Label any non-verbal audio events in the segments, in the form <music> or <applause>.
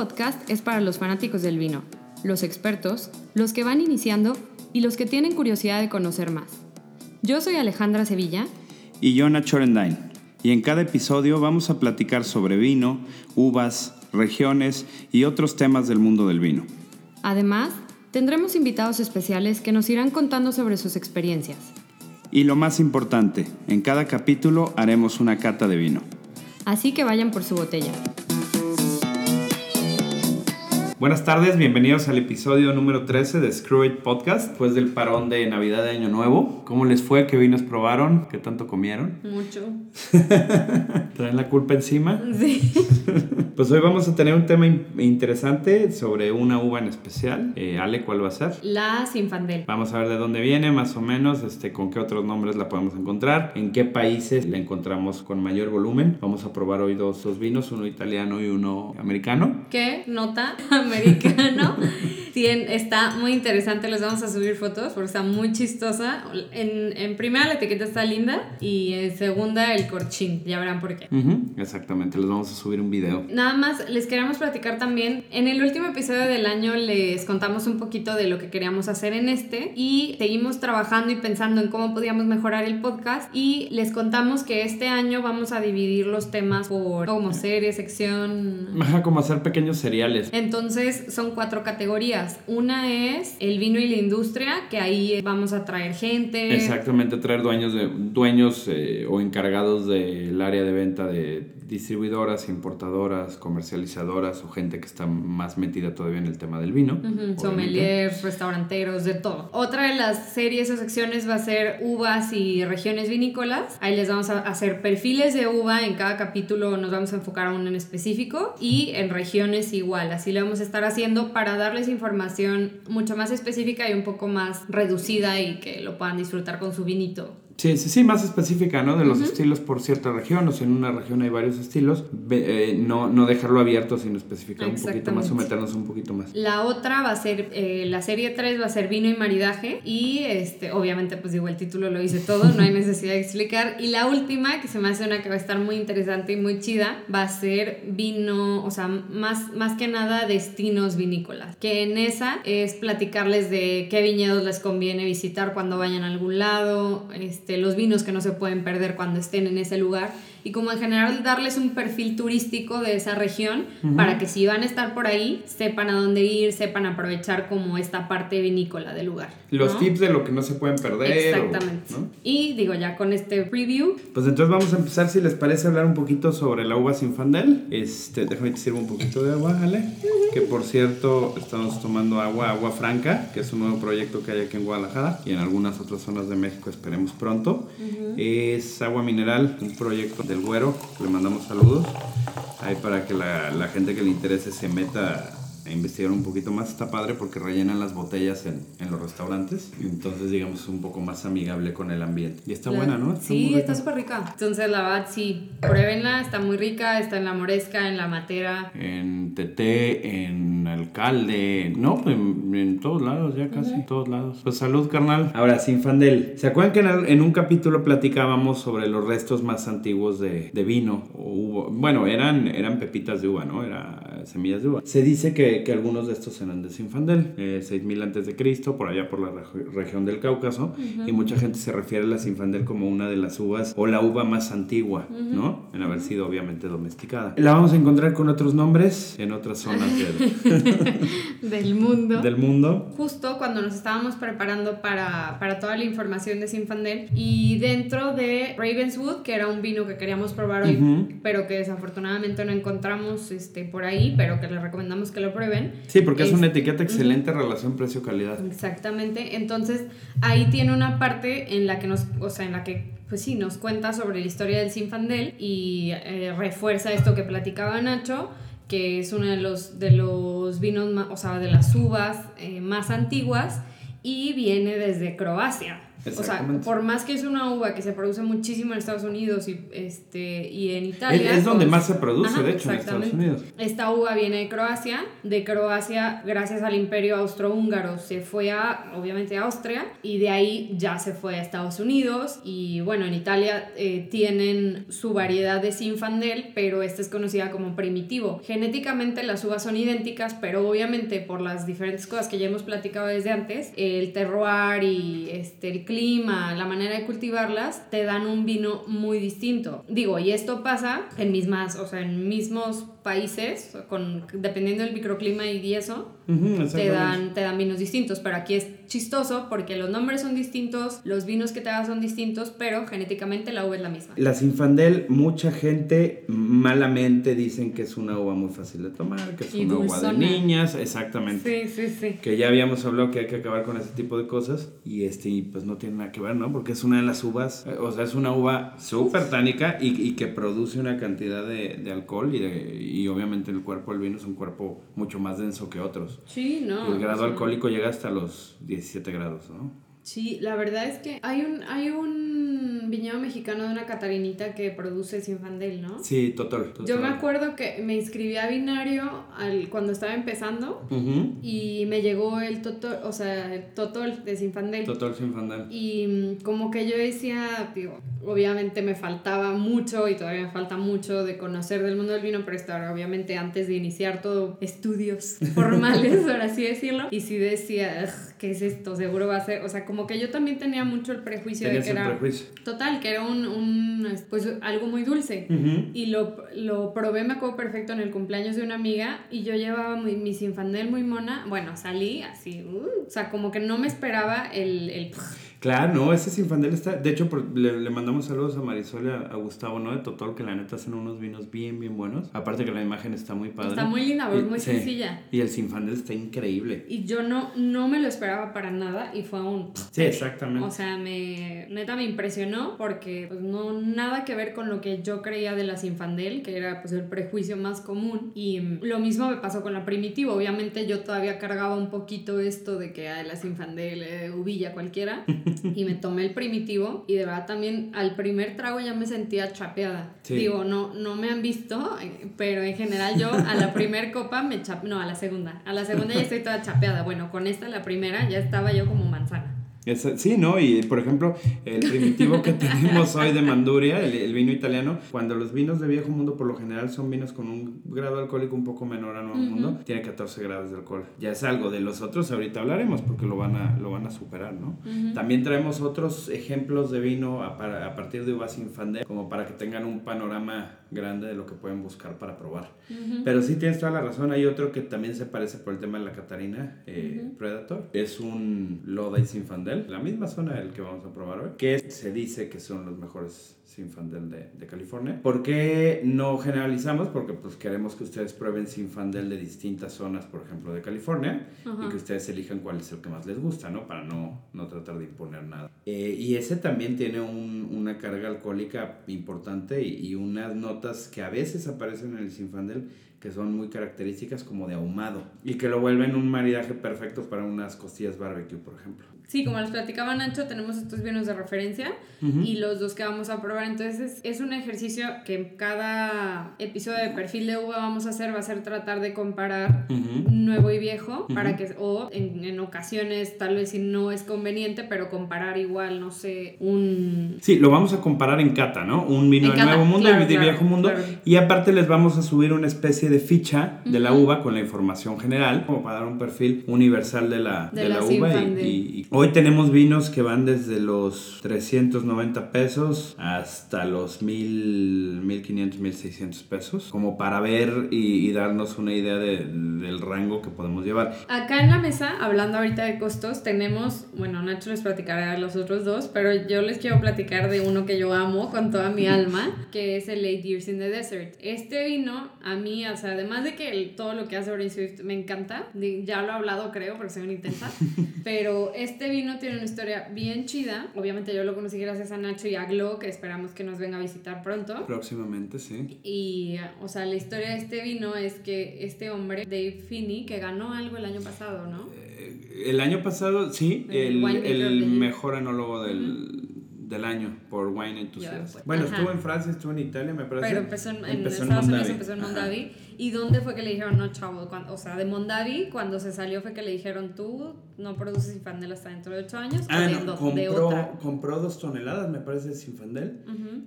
podcast es para los fanáticos del vino, los expertos, los que van iniciando y los que tienen curiosidad de conocer más. Yo soy Alejandra Sevilla. Y yo Nacho Orendain. Y en cada episodio vamos a platicar sobre vino, uvas, regiones y otros temas del mundo del vino. Además, tendremos invitados especiales que nos irán contando sobre sus experiencias. Y lo más importante, en cada capítulo haremos una cata de vino. Así que vayan por su botella. Buenas tardes, bienvenidos al episodio número 13 de Screw It Podcast, después del parón de Navidad de Año Nuevo. ¿Cómo les fue? ¿Qué vinos probaron? ¿Qué tanto comieron? Mucho. <laughs> ¿Traen la culpa encima? Sí. <laughs> Pues hoy vamos a tener un tema interesante sobre una uva en especial. Eh, Ale, ¿cuál va a ser? La Sinfandel. Vamos a ver de dónde viene, más o menos, este, con qué otros nombres la podemos encontrar, en qué países la encontramos con mayor volumen. Vamos a probar hoy dos, dos vinos, uno italiano y uno americano. ¿Qué nota <laughs> americano? Sí, está muy interesante, les vamos a subir fotos porque está muy chistosa. En, en primera la etiqueta está linda y en segunda el corchín, ya verán por qué. exactamente, les vamos a subir un video. Nada más les queremos platicar también, en el último episodio del año les contamos un poquito de lo que queríamos hacer en este y seguimos trabajando y pensando en cómo podíamos mejorar el podcast y les contamos que este año vamos a dividir los temas por como serie, sección... <laughs> Como hacer pequeños cereales. Entonces son cuatro categorías. Una es el vino y la industria, que ahí vamos a traer gente. Exactamente, traer dueños, de, dueños eh, o encargados del área de venta de distribuidoras, importadoras, comercializadoras o gente que está más metida todavía en el tema del vino. Sommeliers, restauranteros, de todo. Otra de las series o secciones va a ser uvas y regiones vinícolas. Ahí les vamos a hacer perfiles de uva. En cada capítulo nos vamos a enfocar a uno en específico y en regiones igual. Así lo vamos a estar haciendo para darles información mucho más específica y un poco más reducida y que lo puedan disfrutar con su vinito. Sí, sí, sí, más específica, ¿no? De los estilos por cierta región, o sea, en una región hay varios estilos, eh, no, no dejarlo abierto, sino especificar un poquito más o meternos un poquito más. La otra va a ser, eh, la serie 3 va a ser vino y maridaje, y este, obviamente, pues digo, el título lo dice todo, no hay necesidad de explicar. Y la última, que se me hace una que va a estar muy interesante y muy chida, va a ser vino, o sea, más, más que nada destinos vinícolas, que en esa es platicarles de qué viñedos les conviene visitar cuando vayan a algún lado, este, este, los vinos que no se pueden perder cuando estén en ese lugar y como en general darles un perfil turístico de esa región para que si van a estar por ahí sepan a dónde ir, sepan aprovechar como esta parte vinícola del lugar. Los tips de lo que no se pueden perder. Exactamente. Y digo ya con este preview. Pues entonces vamos a empezar si les parece hablar un poquito sobre la uva sinfandel. Este, déjame te sirvo un poquito de agua, ¿vale? Que por cierto estamos tomando agua, agua franca, que es un nuevo proyecto que hay aquí en Guadalajara y en algunas otras zonas de México esperemos pronto. Es agua mineral, un proyecto del Güero, le mandamos saludos. Ahí para que la, la gente que le interese se meta investigar un poquito más. Está padre porque rellenan las botellas en, en los restaurantes. Entonces, digamos, es un poco más amigable con el ambiente. Y está buena, ¿no? sí, está súper rica. Entonces, la verdad, sí, pruébenla. Está muy rica. Está en la moresca, en la matera. En Teté, en Alcalde. No, pues, en, todos lados, ya casi. En todos lados. Pues salud, carnal. Ahora, sin Fandel. ¿Se acuerdan que en, en, un capítulo platicábamos sobre los restos más antiguos de, de vino? O uva? Bueno, eran, eran pepitas de uva, ¿no? Era semillas de uva. Se dice que que, algunos de estos eran de Sinfandel, eh, 6000 antes de Cristo, por allá por la región del Cáucaso, y mucha gente se refiere a la Sinfandel como una de las uvas o la uva más antigua, ¿no? En haber sido obviamente domesticada. La vamos a encontrar con otros nombres en otras zonas <laughs> del, mundo. Del mundo. Justo cuando nos estábamos preparando para, para toda la información de Sinfandel y dentro de Ravenswood, que era un vino que queríamos probar hoy, pero que desafortunadamente no encontramos este, por ahí, pero que les recomendamos que lo prueben Sí, porque es, una etiqueta excelente relación precio-calidad. Exactamente. Entonces, ahí tiene una parte en la que nos, o sea, en la que pues sí, nos cuenta sobre la historia del Sinfandel y eh, refuerza esto que platicaba Nacho, que es uno de los, de los vinos, o sea, de las uvas eh, más antiguas y viene desde Croacia. O sea, por más que es una uva que se produce muchísimo en Estados Unidos y, este, y en Italia. Es, donde pues, más se produce, de hecho, en Estados Unidos. Esta uva viene de Croacia. De Croacia, gracias al imperio austrohúngaro, se fue a, obviamente, a Austria. Y de ahí ya se fue a Estados Unidos. Y bueno, en Italia eh, tienen su variedad de Sinfandel, pero esta es conocida como primitivo. Genéticamente las uvas son idénticas, pero obviamente por las diferentes cosas que ya hemos platicado desde antes, el terroir y este, el clima, la manera de cultivarlas, te dan un vino muy distinto. Digo, y esto pasa en mismas, o sea, en mismos países, con, dependiendo del microclima y eso, te, dan, te dan vinos distintos. Pero aquí es chistoso porque los nombres son distintos, los vinos que te dan son distintos, pero genéticamente la uva es la misma. La Sinfandel, mucha gente malamente dicen que es una uva muy fácil de tomar, que es una uva de niñas, exactamente. Sí, sí, sí. Que ya habíamos hablado que hay que acabar con ese tipo de cosas y este, pues no tiene nada que ver, ¿no? Porque es una de las uvas, o sea, es una uva súper tánica y, y, que produce una cantidad de, de alcohol y de y obviamente el cuerpo del vino es un cuerpo mucho más denso que otros. Sí, no. el grado alcohólico llega hasta los 17 grados, ¿no? Sí, la verdad es que hay un, hay un viñedo mexicano de una catarinita que produce Sinfandel, ¿no? Sí, total, Yo me acuerdo que me inscribí a binario al, cuando estaba empezando y me llegó el Totol, o sea, el Totol de Sinfandel. Totol Sinfandel. Y mm, como que yo decía, digo, obviamente me faltaba mucho y todavía me falta mucho de conocer del mundo del vino, pero estaba obviamente antes de iniciar todo estudios <laughs> formales, por así decirlo. Y si decía, ¿qué es esto? Seguro va a ser, o sea, como que yo también tenía mucho el prejuicio de que era... Total, que era un, un, pues algo muy dulce. Y lo, lo probé, me acuerdo perfecto, en el cumpleaños de una amiga y yo llevaba mi, mi sinfandel muy mona. Bueno, salí así, uh, o sea, como que no me esperaba el... el Claro, no, ese Sinfandel está. De hecho, le, mandamos saludos a Marisol y a, Gustavo, ¿no? De Totol, que la neta hacen unos vinos bien, bien buenos. Aparte que la imagen está muy padre. Está muy linda, muy sencilla. Y el Sinfandel está increíble. Y yo no, no me lo esperaba para nada y fue un. Sí, exactamente. O sea, me. Neta me impresionó porque, pues, no. Nada que ver con lo que yo creía de la Sinfandel, que era, pues, el prejuicio más común. Y mm, lo mismo me pasó con la Primitiva. Obviamente, yo todavía cargaba un poquito esto de que, la Sinfandel, eh, uvilla cualquiera. <laughs> y me tomé el primitivo y de verdad también al primer trago ya me sentía chapeada. Digo, no, no me han visto, pero en general yo a la primer copa me chape, no, a la segunda. A la segunda ya estoy toda chapeada. Bueno, con esta, la primera, ya estaba yo como manzana sí, ¿no? Y por ejemplo, el primitivo que <laughs> tenemos hoy de Manduria, el, vino italiano, cuando los vinos de viejo mundo por lo general son vinos con un grado alcohólico un poco menor a nuevo mundo, tiene 14 grados de alcohol. Ya es algo de los otros, ahorita hablaremos porque lo van a, lo van a superar, ¿no? También traemos otros ejemplos de vino a, a partir de uvas infandel, como para que tengan un panorama grande de lo que pueden buscar para probar. Pero sí tienes toda la razón, hay otro que también se parece por el tema de la Catarina eh, Predator, es un Loda y Sinfandel la misma zona del que vamos a probar hoy, que se dice que son los mejores Sinfandel de, de California. ¿Por qué no generalizamos? Porque pues queremos que ustedes prueben Sinfandel de distintas zonas, por ejemplo, de California, y que ustedes elijan cuál es el que más les gusta, ¿no? Para no, no tratar de imponer nada. Eh, y ese también tiene un, una carga alcohólica importante y, y unas notas que a veces aparecen en el Sinfandel que son muy características como de ahumado y que lo vuelven un maridaje perfecto para unas costillas barbecue, por ejemplo. Sí, como les platicaba Nacho, tenemos estos vinos de referencia y los dos que vamos a probar. Entonces es un ejercicio que cada episodio de perfil de uva vamos a hacer, va a ser tratar de comparar nuevo y viejo, para que, o en, en, ocasiones tal vez si no es conveniente, pero comparar igual, no sé, un... Sí, lo vamos a comparar en cata, ¿no? Un vino de nuevo mundo y de viejo mundo. Y aparte les vamos a subir una especie de ficha de la uva con la información general, como para dar un perfil universal de la, de, la, uva. y Hoy tenemos vinos que van desde los 390 pesos hasta los 1000, 1500, 1600 pesos, como para ver y, darnos una idea del rango que podemos llevar. Acá en la mesa, hablando ahorita de costos, tenemos, bueno, Nacho les platicará de los otros dos, pero yo les quiero platicar de uno que yo amo con toda mi <laughs> alma, que es el Eight Years in the Desert. Este vino, a mí, o sea, además de que todo lo que hace Orange Swift me encanta, ya lo he hablado creo, porque soy una intensa, <laughs> pero este vino tiene una historia bien chida. Obviamente yo lo conocí gracias a Nacho y a Glo, que esperamos que nos venga a visitar pronto. Próximamente, sí. Y, o sea, la historia de este vino es que este hombre, Dave Finney, que ganó algo el año pasado, ¿no? Eh, el año pasado, sí, el, el, mejor enólogo del, del año por Wine Enthusiast. Bueno, estuvo en Francia, estuvo en Italia, me parece. Pero empezó en, en Estados Unidos, empezó en Mondavi. ¿Y dónde fue que le dijeron, no, chavo? o sea, de Mondavi, cuando se salió fue que le dijeron, tú no produces Sinfandel hasta dentro de 8 años. Ah, no, compró, compró dos toneladas, me parece, de Sinfandel.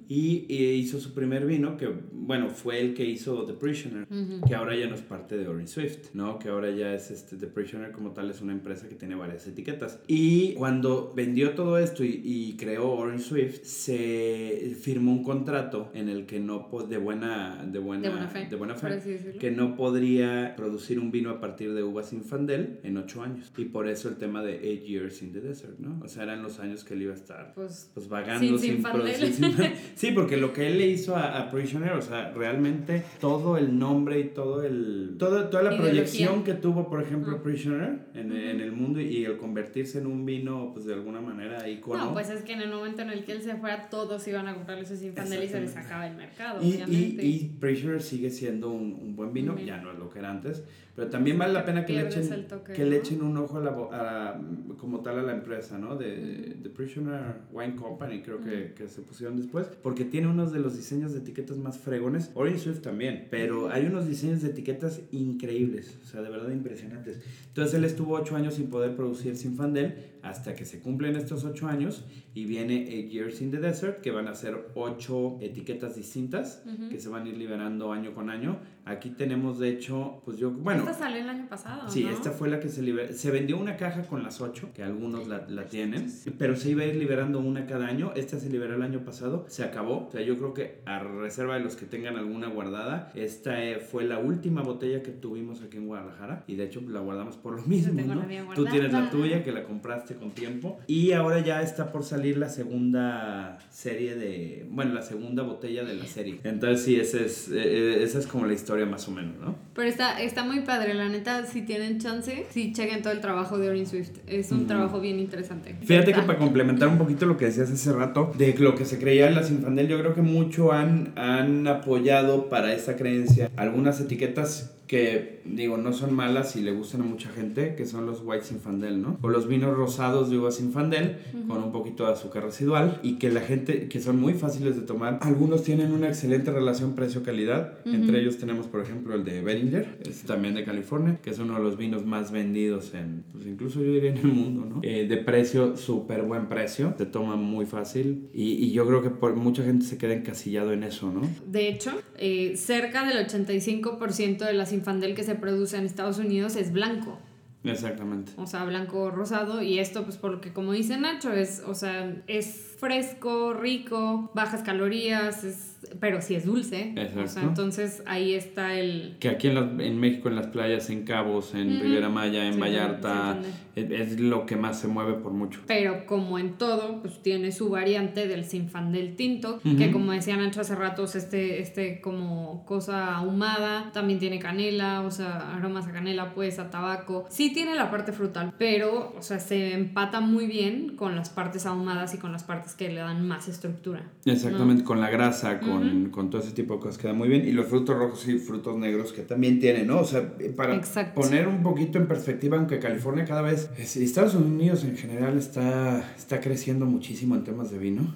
y, hizo su primer vino, que, bueno, fue el que hizo The Prisoner, que ahora ya no es parte de Orange Swift, ¿no? Que ahora ya es este, The Prisoner como tal, es una empresa que tiene varias etiquetas. Y cuando vendió todo esto y, y creó Orange Swift, se firmó un contrato en el que no, de buena, de buena, de buena fe, de buena fe que no podría producir un vino a partir de uvas infandel en ocho años. Y por eso el tema de eight years in the desert, ¿no? O sea, eran los años que él iba a estar pues, pues vagando sin, producir. <laughs> sí, porque lo que él le hizo a, Prisoner, o sea, realmente todo el nombre y todo el todo, toda la proyección que tuvo, por ejemplo, Prisoner en, en, el mundo y el convertirse en un vino, pues de alguna manera icono. No, pues es que en el momento en el que él se fuera, todos iban a comprarle sus infandel y se les acaba el mercado, y, obviamente. Y, y Prisoner sigue siendo un buen vino, ya no es lo que era antes, pero también vale la pena que, le echen, que le echen un ojo a la, como tal a la empresa, ¿no? De, The Prisoner Wine Company, creo que, que, se pusieron después, porque tiene unos de los diseños de etiquetas más fregones, Orange Swift también, pero hay unos diseños de etiquetas increíbles, o sea, de verdad impresionantes. Entonces él estuvo ocho años sin poder producir Sinfandel, hasta que se cumplen estos ocho años y viene Eight Years in the Desert, que van a ser ocho etiquetas distintas que se van a ir liberando año con año. Aquí tenemos, de hecho, pues yo, bueno. Esta salió el año pasado. Sí, esta fue la que se liberó. Se vendió una caja con las ocho, que algunos la, la, tienen, pero se iba a ir liberando una cada año. Esta se liberó el año pasado, se acabó. O sea, yo creo que a reserva de los que tengan alguna guardada, esta eh, fue la última botella que tuvimos aquí en Guadalajara y de hecho la guardamos por lo mismo. ¿no? Tú tienes la tuya que la compraste con tiempo. Y ahora ya está por salir la segunda serie de, bueno, la segunda botella de la serie. Entonces sí, ese es, eh, eh, esa es como la historia más o menos, ¿no? Pero está, está muy padre, la neta, si tienen chance, sí chequen todo el trabajo de Orin Swift. Es un trabajo bien interesante. Fíjate que para complementar un poquito lo que decías hace rato, de lo que se creía en la Sinfandel, yo creo que mucho han, han apoyado para esta creencia algunas etiquetas que digo, no son malas y le gustan a mucha gente, que son los White Sinfandel, ¿no? O los vinos rosados de uva Sinfandel con un poquito de azúcar residual y que la gente, que son muy fáciles de tomar. Algunos tienen una excelente relación precio-calidad. Entre ellos tenemos, por ejemplo, el de Beringer, es también de California, que es uno de los vinos más vendidos en, pues incluso yo diría en el mundo, ¿no? Eh, de precio, súper buen precio, se toma muy fácil y, y, yo creo que por, mucha gente se queda encasillado en eso, ¿no? De hecho, eh, cerca del 85% de las Fandel que se produce en Estados Unidos es blanco. Exactamente. O sea, blanco rosado. Y esto, pues, porque como dice Nacho, es, o sea, es fresco, rico, bajas calorías, es pero si es dulce. O sea, entonces ahí está el... Que aquí en, en México, en las playas, en Cabos, en Riviera Maya, en Vallarta, es, lo que más se mueve por mucho. Pero como en todo, pues tiene su variante del sinfandel tinto, que como decían Nacho hace ratos, este, este como cosa ahumada, también tiene canela, o sea, aromas a canela, pues, a tabaco. Sí tiene la parte frutal, pero, o sea, se empata muy bien con las partes ahumadas y con las partes que le dan más estructura. Exactamente, con la grasa, con con, todo ese tipo de cosas queda muy bien. Y los frutos rojos y frutos negros que también tienen, ¿no? O sea, para poner un poquito en perspectiva, aunque California cada vez, Estados Unidos en general está, está creciendo muchísimo en temas de vino.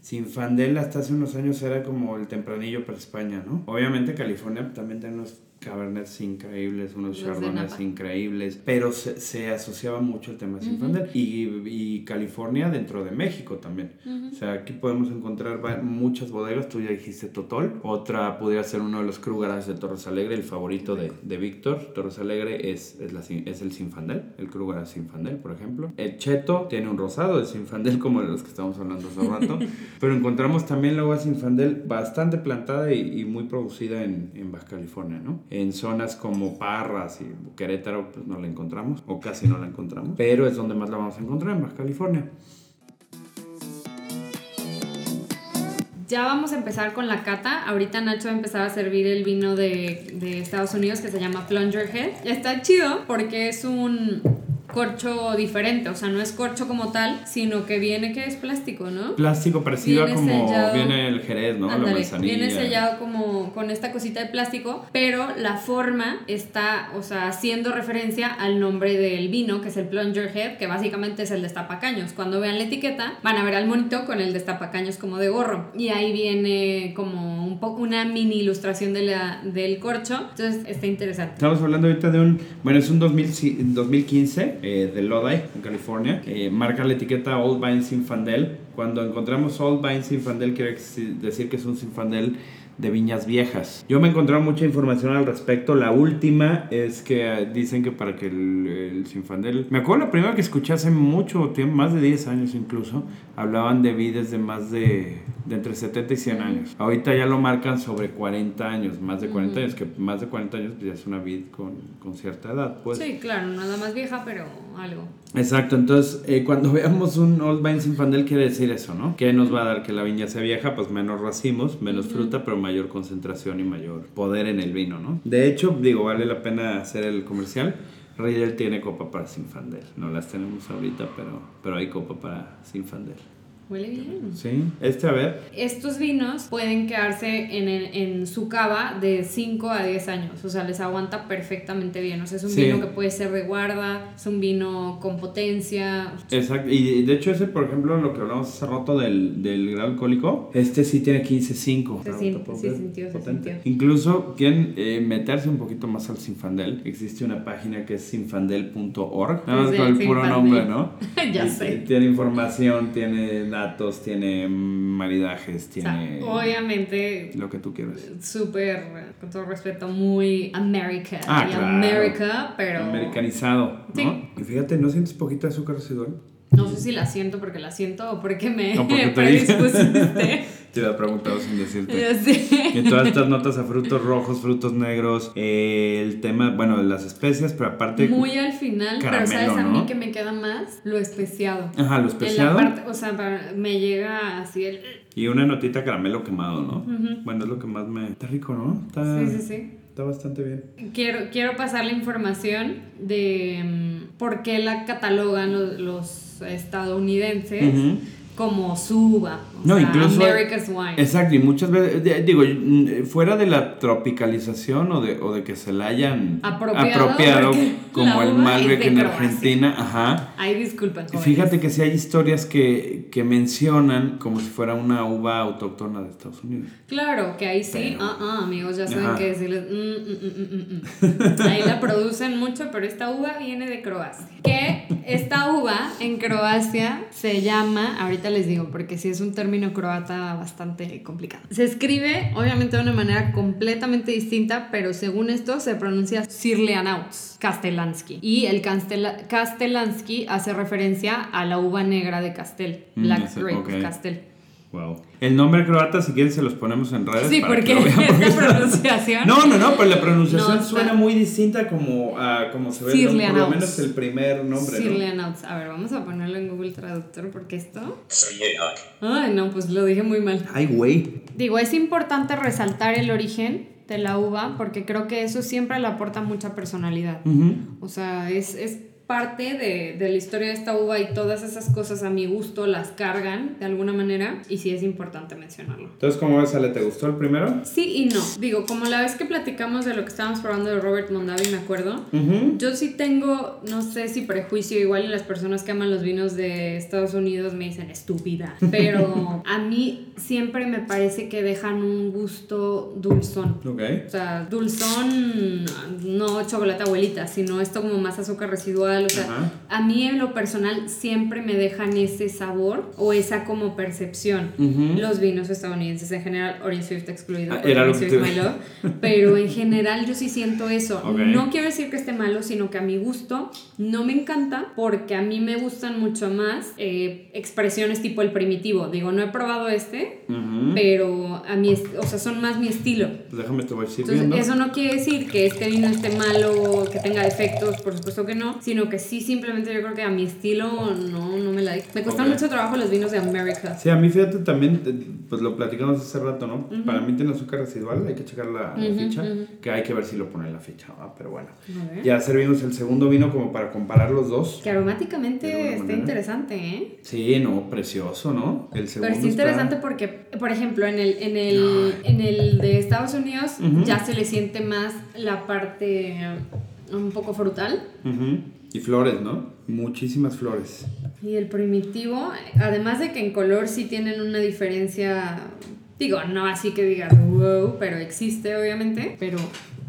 Sin Fandel hasta hace unos años era como el tempranillo para España, ¿no? Obviamente California también tiene unos cabernets increíbles, unos chardonnays increíbles, pero se, se, asociaba mucho el tema de Sinfandel y, y, California dentro de México también. O sea, aquí podemos encontrar muchas bodegas, tú ya dijiste Totol, otra podría ser uno de los Krugeras de Torres Alegre, el favorito de, de Víctor. Torres Alegre es, es, la, es el Sinfandel, el Kruger Sinfandel, por ejemplo. El Cheto tiene un rosado de Sinfandel como de los que estamos hablando hace rato, <laughs> pero encontramos también la uva Sinfandel bastante plantada y, y muy producida en, en Baja California, ¿no? En zonas como Parras y Querétaro, pues no la encontramos, o casi no la encontramos, pero es donde más la vamos a encontrar, en Baja California. Ya vamos a empezar con la cata. Ahorita Nacho va a empezar a servir el vino de, de Estados Unidos que se llama Plunger Head. Está chido porque es un corcho diferente, o sea, no es corcho como tal, sino que viene que es plástico, ¿no? Plástico parecido a como sellado. viene el jerez, ¿no? Ándale, la manzanilla. viene sellado como con esta cosita de plástico, pero la forma está, o sea, haciendo referencia al nombre del vino, que es el Plunger Head, que básicamente es el destapacaños. Cuando vean la etiqueta, van a ver al monito con el destapacaños como de gorro. Y ahí viene como un poco una mini ilustración de la, del corcho. Entonces está interesante. Estamos hablando ahorita de un, bueno, es un 2000 ci- 2015 eh, de Lodi, en California. Eh, marca la etiqueta Old Vine Sinfandel. Cuando encontramos Old Vine Sinfandel quiere decir que es un Sinfandel de viñas viejas. Yo me he encontrado mucha información al respecto. La última es que eh, dicen que para que el, el Sinfandel... Me acuerdo la primera que escuché hace mucho tiempo, más de 10 años incluso, hablaban de vides de más de, de entre 70 y 100 años. Ahorita ya lo marcan sobre 40 años, más de 40 años, que más de 40 años ya es una vid con, con cierta edad. Pues. Sí, claro, nada más vieja, pero algo. Exacto, entonces eh, cuando <laughs> veamos un Old Vine Sinfandel quiere decir eso, ¿no? Que nos va a dar que la viña sea vieja, pues menos racimos, menos fruta, pero mayor concentración y mayor poder en el vino, ¿no? De hecho, digo, vale la pena hacer el comercial. Riedel tiene copa para Sinfandel, no las tenemos ahorita, pero, pero hay copa para Sinfandel. Huele bien. Sí, este a ver, Estos vinos pueden quedarse en, en, en su cava de 5 a 10 años, o sea, les aguanta perfectamente bien. O sea, es un Sí. vino que puede ser de guarda, es un vino con potencia. Exacto, y de hecho ese, por ejemplo, lo que hablamos hace rato del, del grado alcohólico, este sí tiene 15.5. Se Ah, siente, ¿te puedo sí sintió, se sintió. Incluso quieren eh, meterse un poquito más al Sinfandel. Existe una página que es sinfandel.org. Nada más con el puro nombre, ¿no? <laughs> Ya Y- sé. Tiene información, tiene datos, tiene maridajes, O sea, tiene obviamente lo que tú quieras. súper, con todo respeto, muy America. Ah, y claro. America, pero Americanizado, ¿no? Sí. Y fíjate, ¿no sientes poquito azúcar residual? no sé si la siento porque la siento o porque me No, porque <laughs> predispusiste. Te había preguntado sin decirte. <laughs> Ya sé. Y todas estas notas a frutos rojos, frutos negros, eh, el tema, bueno, de las especias, pero aparte... Muy al final, pero caramelo, sabes a mí ¿no? que me queda más lo especiado. Ajá, lo En la especiado. parte, o sea, me llega así el... Y una notita caramelo quemado, ¿no? Bueno, es lo que más me... Está rico, ¿no? Está, Sí, sí, sí. está bastante bien. Quiero, quiero pasar la información de mm, por qué la catalogan los, los estadounidenses Ujú. Como suba. No, sea, incluso- America's Wine. Exacto, y muchas veces, digo, mm, fuera de la tropicalización o de, o de que se la hayan Apropiado, porque como el Malbec en Croacia. Argentina, ajá. Ay, disculpen. jóvenes. Fíjate que sí hay historias que, que mencionan como si fuera una uva autóctona de Estados Unidos. Claro, que ahí sí, ah, ah, amigos, ya saben Ajá. que decirles. mm, mm, mm, mm, mm, mm. Ahí la <laughs> producen mucho, pero esta uva viene de Croacia. Que esta uva en Croacia se llama, ahorita les digo, porque sí es un término croata bastante complicado. Se escribe, obviamente, de una manera completamente distinta, pero según esto se pronuncia Sirleanauts, Castellansky. Y el Castellansky hace referencia a la uva negra de Castel, Mm, Black ese- Grape Castel. Wow. El nombre croata, si quieren, se los ponemos en redes. Sí, para que porque lo vean, <laughs> porque esta está- pronunciación. No, no, no, pero la pronunciación No, suena muy distinta como a como se ve, ¿no? por lo menos el primer nombre, ¿no? Sirleanauts. A ver, vamos a ponerlo en Google Traductor porque esto. Ay, no, pues lo dije muy mal. Ay, güey. Digo, es importante resaltar el origen de la uva porque creo que eso siempre le aporta mucha personalidad. O sea, es, es parte de, de la historia de esta uva y todas esas cosas a mi gusto las cargan de alguna manera y sí es importante mencionarlo. Entonces, ¿cómo ves, Ale? ¿Te gustó el primero? Sí y no. Digo, como la vez que platicamos de lo que estábamos probando de Robert Mondavi, me acuerdo. Ujú. Yo sí tengo, no sé si prejuicio, igual y las personas que aman los vinos de Estados Unidos me dicen estúpida, <laughs> pero a mí siempre me parece que dejan un gusto dulzón. Ok. O sea, dulzón, no chocolate abuelita, sino esto como más azúcar residual. O sea, Ajá. a mí en lo personal siempre me dejan ese sabor o esa como percepción. Los vinos estadounidenses en general, Orange Swift excluido, Ah, era Swift te- pero en general yo sí siento eso. No quiero decir que esté malo, sino que a mi gusto no me encanta porque a mí me gustan mucho más eh, expresiones tipo el primitivo. Digo, no he probado este, pero a mí, o sea, son más mi estilo. Pues déjame te voy Entonces, sirviendo. eso no quiere decir que este vino esté malo que tenga defectos, por supuesto que no, sino lo que sí, simplemente yo creo que a mi estilo no, no me la Me cuestan mucho trabajo los vinos de América. Sí, a mí fíjate también, pues lo platicamos hace rato, ¿no? Para mí tiene azúcar residual, hay que checar la, ficha, que hay que ver si lo pone en la ficha, ¿no? pero bueno. Ya servimos el segundo vino como para comparar los dos. Que aromáticamente está interesante, ¿eh? Sí, no, precioso, ¿no? El segundo Pero es interesante porque, por ejemplo, en el, en el, en el de Estados Unidos ya se le siente más la parte un poco frutal. Y flores, ¿no? Muchísimas flores. Y el primitivo, además de que en color sí tienen una diferencia, digo, no así que digas wow, pero existe obviamente, pero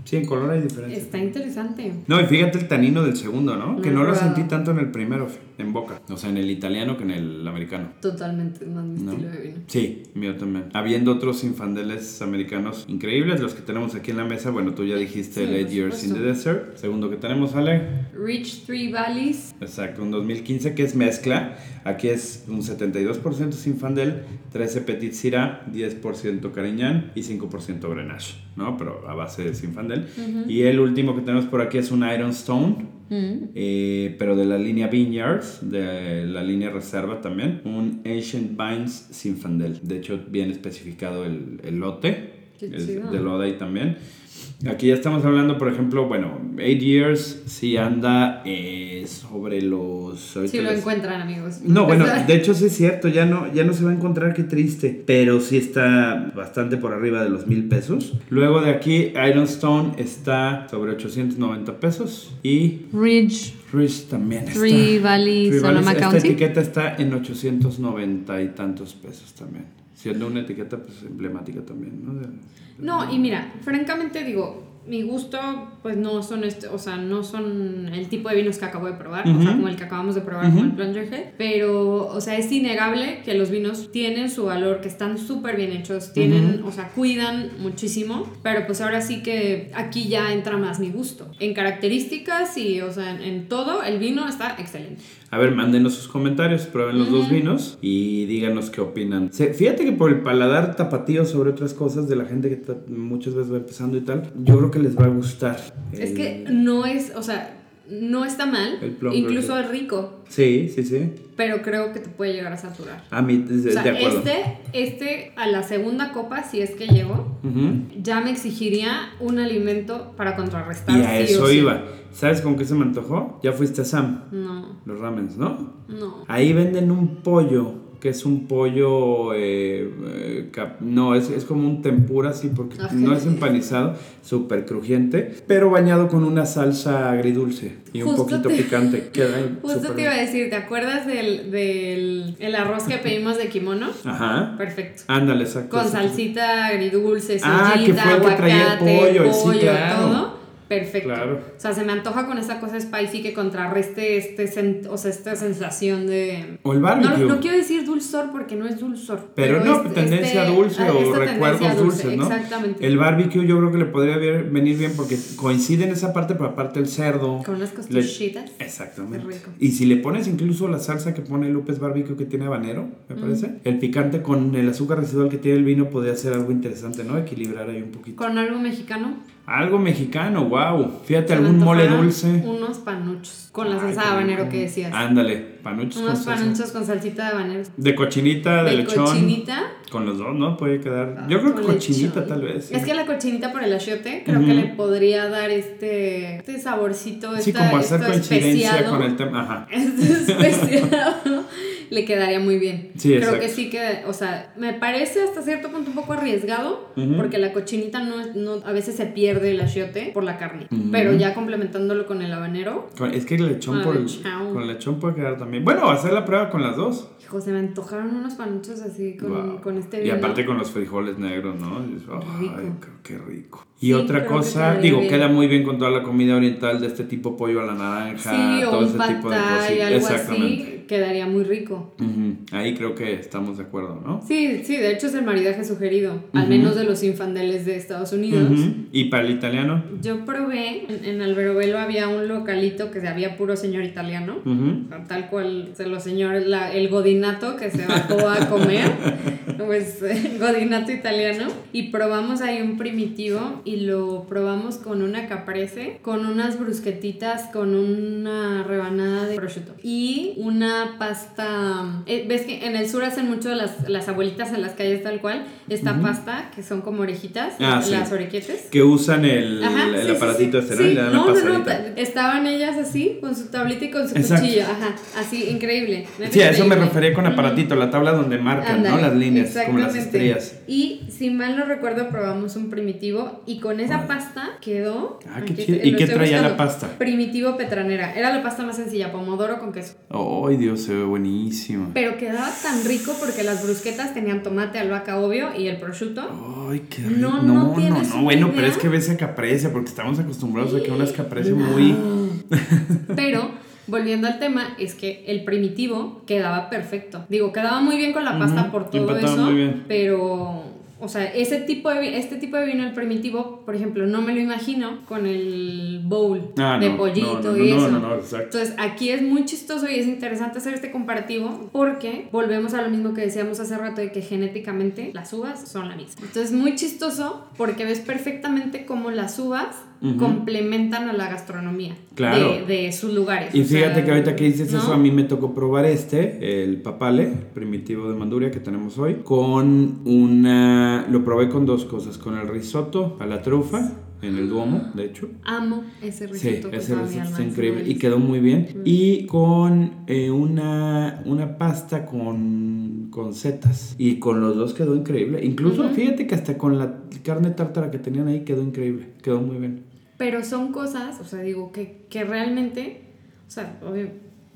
Sí, en color hay diferencia. Está interesante. No, y fíjate el tanino del segundo, ¿no? que no lo sentí tanto en el primero, en boca. O sea, en el italiano que en el americano. Totalmente, más mi estilo de vino. Sí, mío también. Habiendo otros infandeles americanos increíbles, los que tenemos aquí en la mesa, bueno, tú ya dijiste Eight Years in the Desert. Segundo que tenemos, Ale. Rich Three Valleys. Exacto, un 2015 que es mezcla. Aquí es un 72% Sinfandel, 13 Petit Syrah, 10% Cariñán y 5% Grenache, ¿no? Pero a base de Sinfandel. Y el último que tenemos por aquí es un Iron Stone, eh, pero de la línea Vineyards, de la línea Reserva también. Un Ancient Vines Sinfandel. De hecho, bien especificado el, el lote. De Lodai también. Aquí ya estamos hablando, por ejemplo, bueno, 8 Years si anda eh, sobre los... Si lo encuentran, amigos. No, bueno, <laughs> de hecho sí es cierto, ya no, ya no se va a encontrar, qué triste, pero sí está bastante por arriba de los mil pesos. Luego de aquí, Ironstone está sobre 890 pesos y... Ridge. Ridge también está. Three Valley, Sonoma Esta etiqueta está en 890 y tantos pesos también. Siendo una etiqueta pues emblemática también, ¿no? No, y mira, francamente digo, mi gusto, pues no son este, o sea, no son el tipo de vinos que acabo de probar, o sea, como el que acabamos de probar, como el Plunger pero, o sea, es innegable que los vinos tienen su valor, que están súper bien hechos, tienen, o sea, cuidan muchísimo, pero pues ahora sí que aquí ya entra más mi gusto. En características y, o sea, en todo, el vino está excelente. A ver, mándenos sus comentarios, prueben los dos vinos y díganos qué opinan. Fíjate que por el paladar tapatío sobre otras cosas de la gente que muchas veces va empezando y tal, yo creo que les va a gustar. Es que no es, o sea, no está mal, incluso es rico. Sí, sí, sí. Pero creo que te puede llegar a saturar. A mí, de, acuerdo. Este, este, a la segunda copa, si es que llegó, ya me exigiría un alimento para contrarrestar. Y a eso iba. ¿Sabes con qué se me antojó? Ya fuiste a Sam. No. Los ramens, ¿no? No. Ahí venden un pollo que es un pollo, eh, eh, no, es, es, como un tempura, sí, porque no es empanizado, súper crujiente, pero bañado con una salsa agridulce y un poquito picante. <laughs> justo te iba a decir, ¿te acuerdas del, del el arroz que pedimos de kimono? Ajá. Perfecto. Ándale, exacto. Con salsita agridulce, ah, que fue el que traía pollo, pollo todo perfecto. Claro. O sea, se me antoja con esa cosa spicy que contrarreste este o sea, esta sensación de... O el barbecue. No, no quiero decir dulzor porque no es dulzor. Pero, no, este, tendencia dulce ah, o recuerdos dulces, ¿no? Exactamente. El barbecue yo creo que le podría venir bien porque coincide en esa parte, pero aparte el cerdo. Con unas costillitas. Exactamente. rico. Y si le pones incluso la salsa que pone Lupes Barbecue que tiene habanero, me parece, el picante con el azúcar residual que tiene el vino podría ser algo interesante, ¿no? Equilibrar ahí un poquito. ¿Con algo mexicano? Algo mexicano, wow. Fíjate, algún mole dulce. Unos panuchos con la salsa de habanero que decías. Ándale, panuchos Unos panuchos con salsita de habanero. De cochinita, de, de lechón. cochinita. Con los dos, ¿no? Puede quedar. Yo creo que cochinita tal vez. Es que la cochinita por el achiote creo que le podría dar este, este saborcito. Sí, como hacer coincidencia con el tema. Ajá. <laughs> Este especiado <laughs> le quedaría muy bien. Sí, Creo que sí que, o sea, me parece hasta cierto punto un poco arriesgado, porque la cochinita no, no, a veces se pierde el achiote por la carne, pero ya complementándolo con el habanero. Es que el lechón, por, con el lechón puede quedar también. Bueno, hacer la prueba con las dos. Hijo, se me antojaron unos panuchos así con, con este vino. Y aparte con los frijoles negros, ¿no? Ay, qué rico. Y otra cosa, digo, queda muy bien con toda la comida oriental de este tipo pollo a la naranja, sí, todo ese tipo de cosas. Exactamente. Así, quedaría muy rico. Ahí creo que estamos de acuerdo, ¿no? Sí, sí, de hecho es el maridaje sugerido, al menos de los infandeles de Estados Unidos. ¿Y para el italiano? Yo probé, en, en Alberobelo había un localito que había puro señor italiano, tal cual, se lo señor, el godinato que se bajó a comer. <laughs> pues <laughs> godinato italiano y probamos ahí un primitivo y lo probamos con una caprese, con unas brusquetitas, con una rebanada de prosciutto y una pasta. eh, Ves que en el sur hacen mucho las, las abuelitas en las calles tal cual, esta pasta que son como orejitas, Ah, sí. las orequetes. Que usan el, Ajá, el sí, sí, aparatito sí. este, ¿no? Sí, Y le dan no, la no, estaban ellas así, con su tablita y con su Exacto. cuchillo, ajá, así, increíble. Sí, a eso me refería con aparatito, la tabla donde marcan, ¿no? Las líneas, como las exactamente. estrellas. Y si mal no recuerdo, probamos un primitivo y con esa pasta quedó. Ah, qué chido. ¿Y lo qué traía la pasta? Primitivo petranera. Era la pasta más sencilla, pomodoro con queso. Ay, Dios, se ve buenísimo. Pero quedaba tan rico porque las brusquetas tenían tomate, albahaca, obvio, y el prosciutto. Ay, qué rico. No, No, no no, no, Bueno, pero es que ves a caprese, porque estamos acostumbrados a que unas caprese muy. <laughs> Pero, volviendo al tema, es que el primitivo quedaba perfecto. Digo, quedaba muy bien con la pasta por todo eso. Pero, o sea, ese tipo de, este tipo de vino, el primitivo, por ejemplo, no me lo imagino con el bowl Ah, de no, pollito no, no, y eso. no, no, exacto. Entonces, aquí es muy chistoso y es interesante hacer este comparativo porque volvemos a lo mismo que decíamos hace rato de que genéticamente las uvas son la misma. Entonces, muy chistoso porque ves perfectamente cómo las uvas Complementan a la gastronomía Claro. de, de sus lugares. Y sea, fíjate que ahorita que dices ¿no? eso, a mí me tocó probar este, el papale, primitivo de Manduria que tenemos hoy, con una... Lo probé con dos cosas, con el risotto a la trufa, en el Duomo, de hecho. Amo ese Sí, risotto. con ese alma, está es increíble y quedó muy bien. Y con eh, una, una pasta con, con setas. Y con los dos quedó increíble. Incluso fíjate que hasta con la carne tártara que tenían ahí quedó increíble. Quedó muy bien. Pero son cosas, o sea, digo, que, que realmente, o sea, obvio,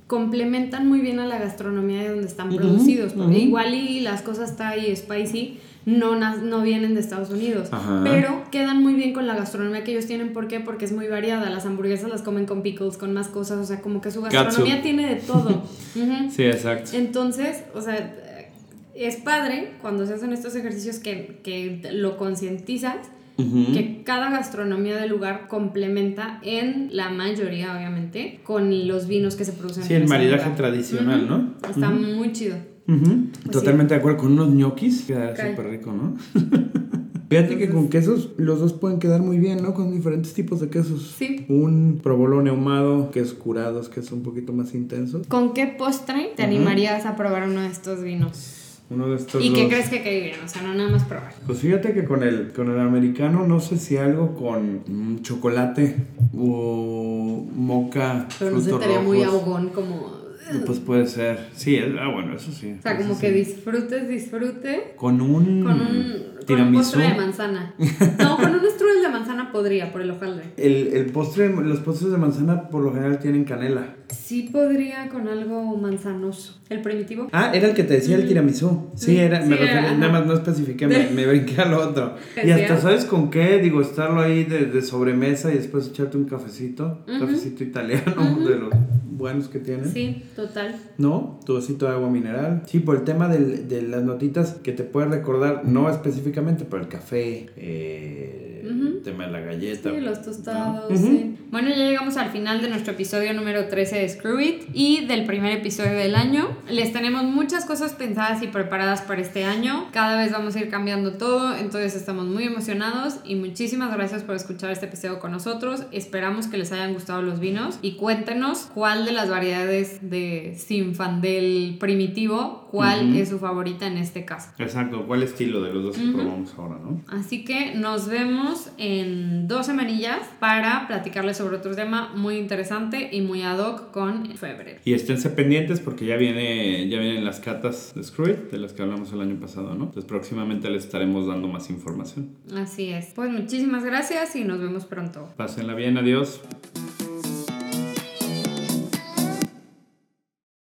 complementan muy bien a la gastronomía de donde están producidos. porque. Igual y las cosas Thai y spicy no, no vienen de Estados Unidos. Ajá. Pero quedan muy bien con la gastronomía que ellos tienen. ¿Por qué? Porque es muy variada. Las hamburguesas las comen con pickles, con más cosas. O sea, como que su gastronomía tiene de todo. <laughs> Sí, exacto. Entonces, o sea, es padre cuando se hacen estos ejercicios que, que lo concientizas, que cada gastronomía del lugar complementa en la mayoría, obviamente, con los vinos que se producen Sí, en el maridaje lugar. tradicional, Ujú. ¿no? Está muy chido. Pues Totalmente de acuerdo con unos ñoquis, queda Cae. súper rico, ¿no? <laughs> Fíjate que con quesos los dos pueden quedar muy bien, ¿no? Con diferentes tipos de quesos. Sí. Un provolone ahumado, quesos curados, que es un poquito más intenso. ¿Con qué postre te animarías a probar uno de estos vinos? Uno de estos ¿Y qué crees que quede bien? O sea, no nada más probar. Pues fíjate que con el, con el americano no sé si algo con mm, chocolate o moca. Pero no se estaría muy ahogón como... Pues puede ser. Sí, es- ah, bueno, eso sí. O sea, como sí. que disfrutes, disfrute Con un, con un, con un tiramisú. postre de manzana. No, con un strudel de manzana podría, por el hojaldre. El, el postre, los postres de manzana por lo general tienen canela. Sí podría con algo manzanoso. ¿El primitivo? Ah, era el que te decía el tiramisú. Sí, era, me Sí, refería, era, nada más no especifiqué, me, me brinqué al otro. ¿Qué <laughs> Y hasta? ¿sabes con qué? Digo, estarlo ahí de, de sobremesa y después echarte un cafecito, Ujú. cafecito italiano, Ujú. de los buenos que tienen. Sí, total. ¿No? Tu vasito de agua mineral. Sí, por el tema del- de las notitas que te puedes recordar, no específicamente, pero el café, eh, El tema de la galleta. Sí, los tostados, ¿no? Ujú. sí. Bueno, ya llegamos al final de nuestro episodio número 13 de Screw It y del primer episodio del año. Les tenemos muchas cosas pensadas y preparadas para este año. Cada vez vamos a ir cambiando todo, entonces estamos muy emocionados y muchísimas gracias por escuchar este episodio con nosotros. Esperamos que les hayan gustado los vinos y cuéntenos cuál de las variedades de Sinfandel primitivo, cuál Ujú. es su favorita en este caso. Exacto, ¿cuál estilo de los dos que Ujú. probamos ahora, no? Así que nos vemos en dos semanillas para platicarles sobre otro tema muy interesante y muy ad hoc con febrero. Y esténse pendientes porque ya viene ya vienen las catas de Screw, de las que hablamos el año pasado, ¿no? Entonces próximamente les estaremos dando más información. Así es. Pues muchísimas gracias y nos vemos pronto. Pásenla bien, adiós.